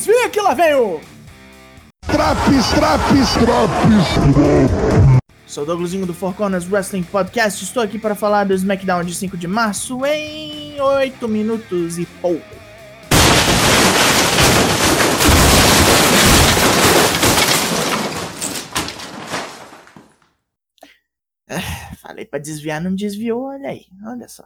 desvia que lá vem o... Traps, traps, traps. Sou o Douglasinho do Four Corners Wrestling Podcast. Estou aqui para falar do SmackDown de 5 de março em 8 minutos e pouco. Ah, falei para desviar, não desviou, olha aí, olha só.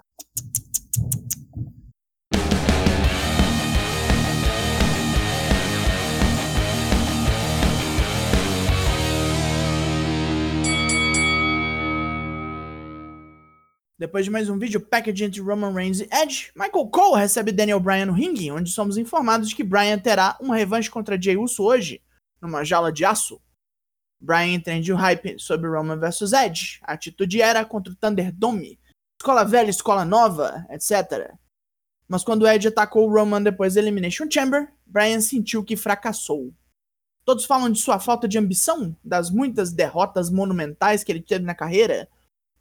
Depois de mais um vídeo package entre Roman Reigns e Edge, Michael Cole recebe Daniel Bryan no ringue, onde somos informados de que Bryan terá uma revanche contra Jey Uso hoje, numa jaula de aço. Bryan entende o hype sobre Roman vs Edge, a atitude era contra o Thunderdome, escola velha, escola nova, etc. Mas quando Edge atacou Roman depois da Elimination Chamber, Bryan sentiu que fracassou. Todos falam de sua falta de ambição, das muitas derrotas monumentais que ele teve na carreira,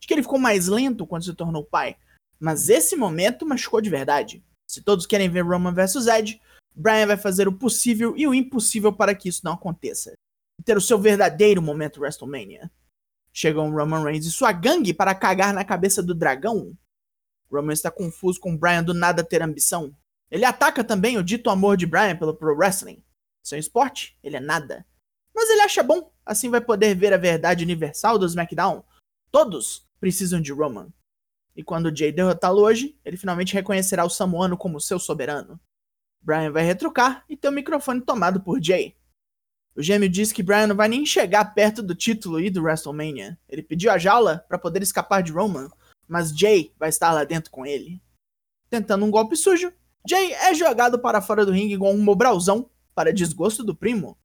de que ele ficou mais lento quando se tornou pai. Mas esse momento machucou de verdade. Se todos querem ver Roman vs Edge, Bryan vai fazer o possível e o impossível para que isso não aconteça. E ter o seu verdadeiro momento WrestleMania. Chegam Roman Reigns e sua gangue para cagar na cabeça do dragão. Roman está confuso com Bryan do nada ter ambição. Ele ataca também o dito amor de Bryan pelo pro wrestling. Seu esporte, ele é nada. Mas ele acha bom, assim vai poder ver a verdade universal do SmackDown. Todos precisam de Roman. E quando Jay derrotá-lo hoje, ele finalmente reconhecerá o Samoano como seu soberano. Bryan vai retrucar e ter o microfone tomado por Jay. O gêmeo diz que Bryan não vai nem chegar perto do título e do WrestleMania. Ele pediu a jaula para poder escapar de Roman, mas Jay vai estar lá dentro com ele. Tentando um golpe sujo, Jay é jogado para fora do ringue igual um mobralzão, para desgosto do primo.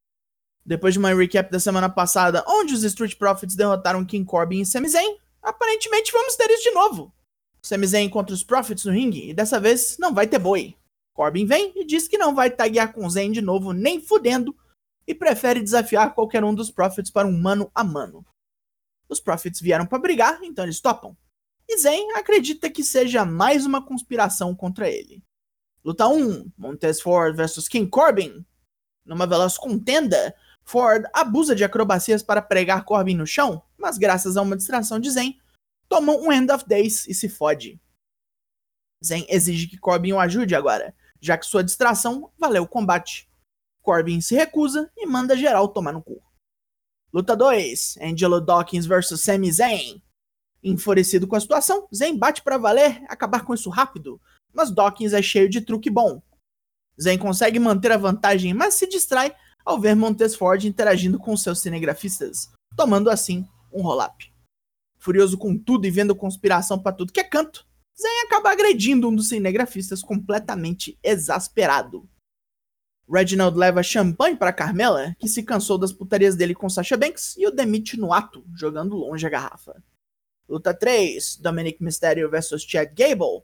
Depois de uma recap da semana passada, onde os Street Profits derrotaram King Corbin e Sami Zayn, aparentemente vamos ter isso de novo. Sami Zayn contra os Profits no ringue e dessa vez não vai ter boi. Corbin vem e diz que não vai taguear com Zayn de novo nem fudendo e prefere desafiar qualquer um dos Profits para um mano a mano. Os Profits vieram para brigar, então eles topam. E Zayn acredita que seja mais uma conspiração contra ele. Luta 1: Montez Ford vs King Corbin. Numa veloz contenda, Ford abusa de acrobacias para pregar Corbin no chão, mas graças a uma distração de Zen, toma um End of Days e se fode. Zen exige que Corbin o ajude agora, já que sua distração valeu o combate. Corbin se recusa e manda geral tomar no cu. Luta 2: Angelo Dawkins vs Sami Zayn. Enfurecido com a situação, Zayn bate para valer acabar com isso rápido, mas Dawkins é cheio de truque bom. Zayn consegue manter a vantagem, mas se distrai ao ver Montes Ford interagindo com seus cinegrafistas, tomando assim um roll-up. Furioso com tudo e vendo conspiração para tudo que é canto, Zayn acaba agredindo um dos cinegrafistas completamente exasperado. Reginald leva champanhe para Carmela, que se cansou das putarias dele com Sasha Banks, e o demite no ato, jogando longe a garrafa. Luta 3: Dominic Mysterio vs Chad Gable.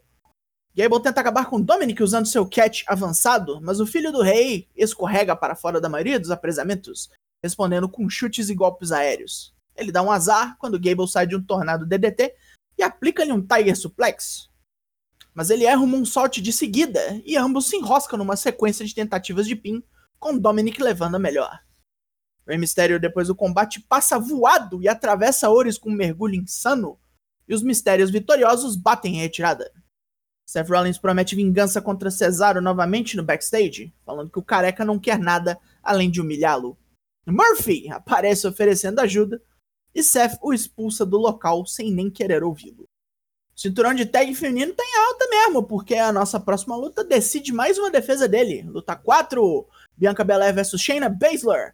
Gable tenta acabar com Dominic usando seu catch avançado, mas o filho do rei escorrega para fora da maioria dos apresamentos, respondendo com chutes e golpes aéreos. Ele dá um azar quando Gable sai de um tornado DDT e aplica-lhe um Tiger Suplex. Mas ele erra um moonsault de seguida e ambos se enroscam numa sequência de tentativas de pin, com Dominic levando a melhor. Rey Mysterio, depois do combate, passa voado e atravessa Ores com um mergulho insano, e os Mistérios vitoriosos batem em retirada. Seth Rollins promete vingança contra Cesaro novamente no backstage, falando que o careca não quer nada além de humilhá-lo. Murphy aparece oferecendo ajuda, e Seth o expulsa do local sem nem querer ouvi-lo. Cinturão de tag feminino tá alta mesmo, porque a nossa próxima luta decide mais uma defesa dele. Luta 4, Bianca Belair vs Shayna Baszler.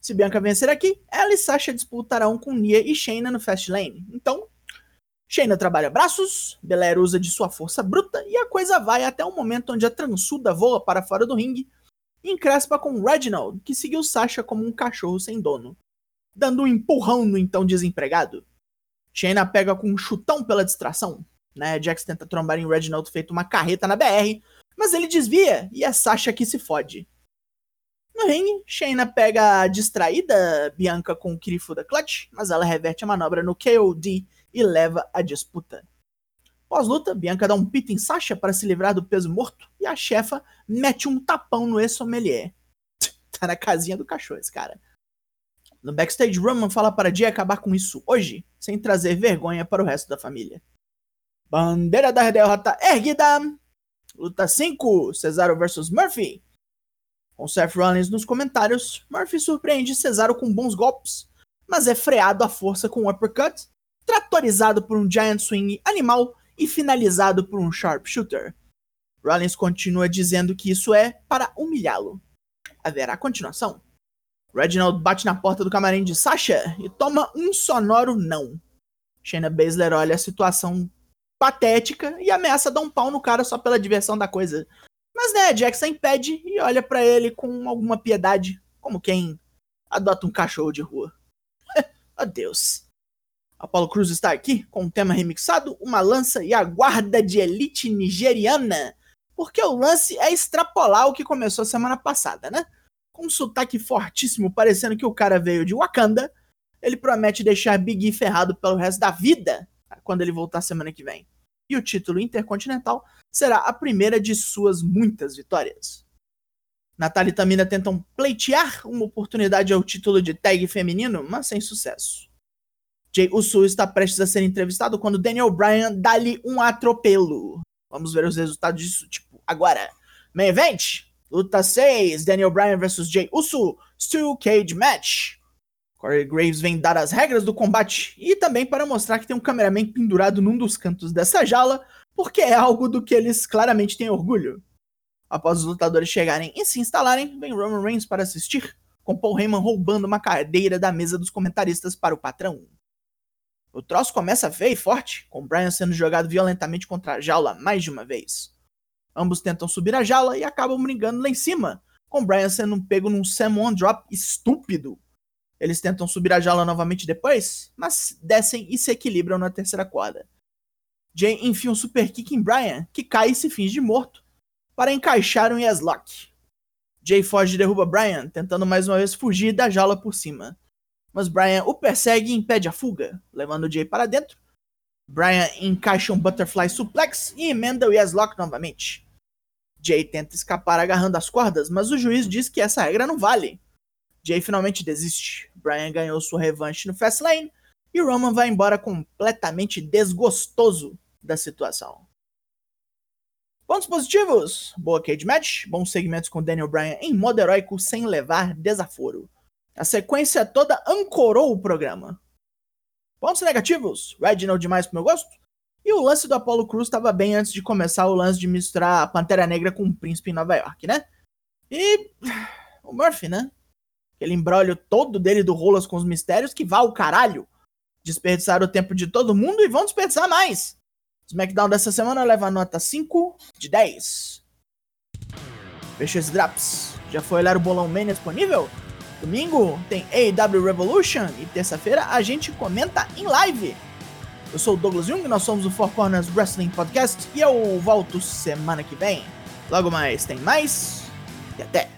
Se Bianca vencer aqui, ela e Sasha disputarão com Nia e Shayna no Fastlane. Então, Shayna trabalha braços, Belair usa de sua força bruta e a coisa vai até o momento onde a transuda voa para fora do ringue e encrespa com Reginald, que seguiu Sasha como um cachorro sem dono dando um empurrão no então desempregado. Shayna pega com um chutão pela distração. Né? Jax tenta trombar em Reginald feito uma carreta na BR, mas ele desvia e é Sasha que se fode. No ringue, Shayna pega a distraída Bianca com o Kirifuda Clutch, mas ela reverte a manobra no KOD e leva a disputa. Pós-luta, Bianca dá um pito em Sasha para se livrar do peso morto e a chefa mete um tapão no ex-sommelier. tá na casinha do cachorro esse cara. No backstage, Roman fala para Jay acabar com isso hoje, sem trazer vergonha para o resto da família. Bandeira da derrota erguida. Luta 5, Cesaro vs Murphy. Com Seth Rollins nos comentários, Murphy surpreende Cesaro com bons golpes, mas é freado à força com um uppercut, tratorizado por um Giant Swing animal e finalizado por um Sharpshooter. Rollins continua dizendo que isso é para humilhá-lo. Haverá continuação. Reginald bate na porta do camarim de Sasha e toma um sonoro não. Shayna Baszler olha a situação patética e ameaça dar um pau no cara só pela diversão da coisa. Mas né, Jackson impede e olha para ele com alguma piedade, como quem adota um cachorro de rua. Adeus. Apollo Cruz está aqui com um tema remixado, uma lança e a guarda de elite nigeriana, porque o lance é extrapolar o que começou semana passada, né? Com um sotaque fortíssimo, parecendo que o cara veio de Wakanda, ele promete deixar Big E ferrado pelo resto da vida quando ele voltar semana que vem. E o título intercontinental será a primeira de suas muitas vitórias. Natália e Tamina tentam pleitear uma oportunidade ao título de tag feminino, mas sem sucesso. Jay Uso está prestes a ser entrevistado quando Daniel Bryan dá-lhe um atropelo. Vamos ver os resultados disso, tipo, agora. Main Event, Luta 6, Daniel Bryan vs Jay Uso, Steel Cage Match. Corey Graves vem dar as regras do combate e também para mostrar que tem um cameraman pendurado num dos cantos dessa jaula, porque é algo do que eles claramente têm orgulho. Após os lutadores chegarem e se instalarem, vem Roman Reigns para assistir, com Paul Heyman roubando uma cadeira da mesa dos comentaristas para o patrão. O troço começa feio e forte, com Bryan sendo jogado violentamente contra a jaula mais de uma vez. Ambos tentam subir a jaula e acabam brigando lá em cima, com Brian sendo pego num Samoan Drop estúpido. Eles tentam subir a jaula novamente depois, mas descem e se equilibram na terceira corda. Jay enfia um super kick em Brian, que cai e se finge morto, para encaixar um yes lock. Jay foge e derruba Brian, tentando mais uma vez fugir da jaula por cima. Mas Brian o persegue e impede a fuga, levando Jay para dentro. Brian encaixa um butterfly suplex e emenda o yes lock novamente. Jay tenta escapar agarrando as cordas, mas o juiz diz que essa regra não vale. Jay finalmente desiste. Brian ganhou sua revanche no Fastlane e Roman vai embora completamente desgostoso da situação. Pontos positivos: boa cage match, bons segmentos com Daniel Bryan em modo heróico sem levar desaforo. A sequência toda ancorou o programa. Pontos negativos: Reginald demais pro meu gosto. E o lance do Apollo Cruz estava bem antes de começar o lance de misturar a Pantera Negra com o Príncipe em Nova York, né? E o Murphy, né? Aquele embrólio todo dele do Rolas com os mistérios que vá ao caralho. Desperdiçaram o tempo de todo mundo e vão desperdiçar mais. SmackDown dessa semana leva nota 5 de 10. Fechou esse Draps. Já foi olhar o Bolão Mania disponível? Domingo tem AEW Revolution e terça-feira a gente comenta em live. Eu sou o Douglas Jung, nós somos o Four Corners Wrestling Podcast e eu volto semana que vem. Logo mais tem mais e até!